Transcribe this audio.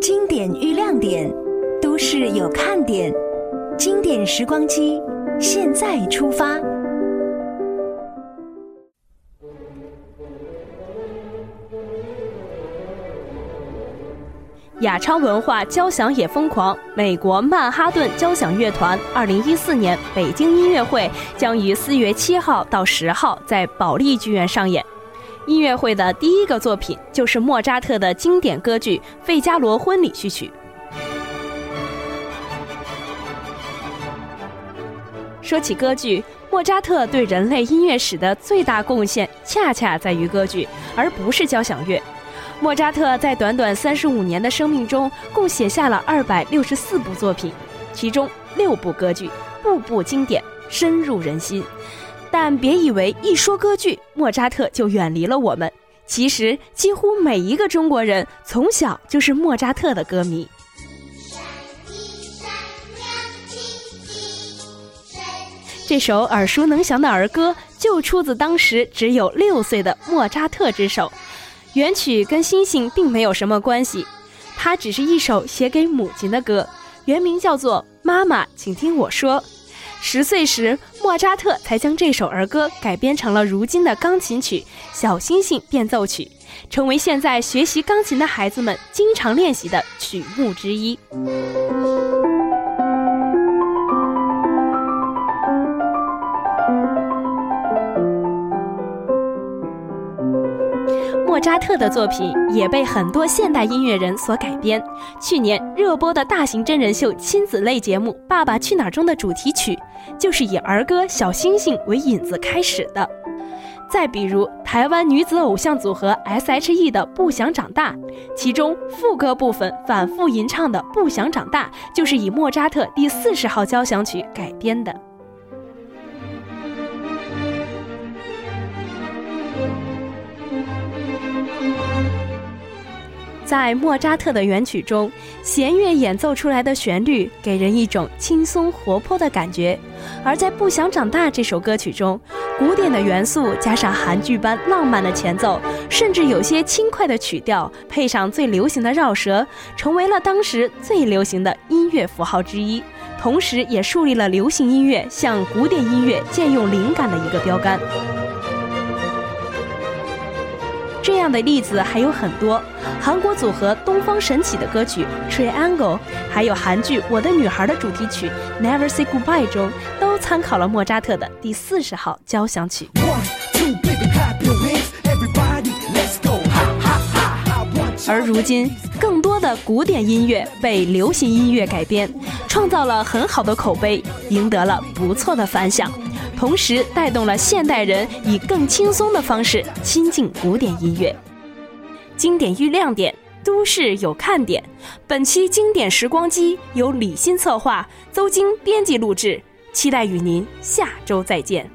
经典与亮点，都市有看点。经典时光机，现在出发。雅超文化交响也疯狂，美国曼哈顿交响乐团二零一四年北京音乐会将于四月七号到十号在保利剧院上演。音乐会的第一个作品就是莫扎特的经典歌剧《费加罗婚礼序曲》。说起歌剧，莫扎特对人类音乐史的最大贡献，恰恰在于歌剧，而不是交响乐。莫扎特在短短三十五年的生命中，共写下了二百六十四部作品，其中六部歌剧，步步经典，深入人心。但别以为一说歌剧，莫扎特就远离了我们。其实，几乎每一个中国人从小就是莫扎特的歌迷。这首耳熟能详的儿歌，就出自当时只有六岁的莫扎特之手。原曲跟星星并没有什么关系，它只是一首写给母亲的歌，原名叫做《妈妈，请听我说》。十岁时，莫扎特才将这首儿歌改编成了如今的钢琴曲《小星星变奏曲》，成为现在学习钢琴的孩子们经常练习的曲目之一。莫扎特的作品也被很多现代音乐人所改编。去年热播的大型真人秀亲子类节目《爸爸去哪儿》中的主题曲，就是以儿歌《小星星》为引子开始的。再比如台湾女子偶像组合 S.H.E 的《不想长大》，其中副歌部分反复吟唱的《不想长大》，就是以莫扎特第四十号交响曲改编的。在莫扎特的原曲中，弦乐演奏出来的旋律给人一种轻松活泼的感觉；而在《不想长大》这首歌曲中，古典的元素加上韩剧般浪漫的前奏，甚至有些轻快的曲调，配上最流行的绕舌，成为了当时最流行的音乐符号之一，同时也树立了流行音乐向古典音乐借用灵感的一个标杆。这样的例子还有很多，韩国组合东方神起的歌曲《Triangle》，还有韩剧《我的女孩》的主题曲《Never Say Goodbye》中，都参考了莫扎特的第四十号交响曲。而如今，更多的古典音乐被流行音乐改编，创造了很好的口碑，赢得了不错的反响。同时带动了现代人以更轻松的方式亲近古典音乐。经典遇亮点，都市有看点。本期经典时光机由李欣策划，邹晶编辑录制。期待与您下周再见。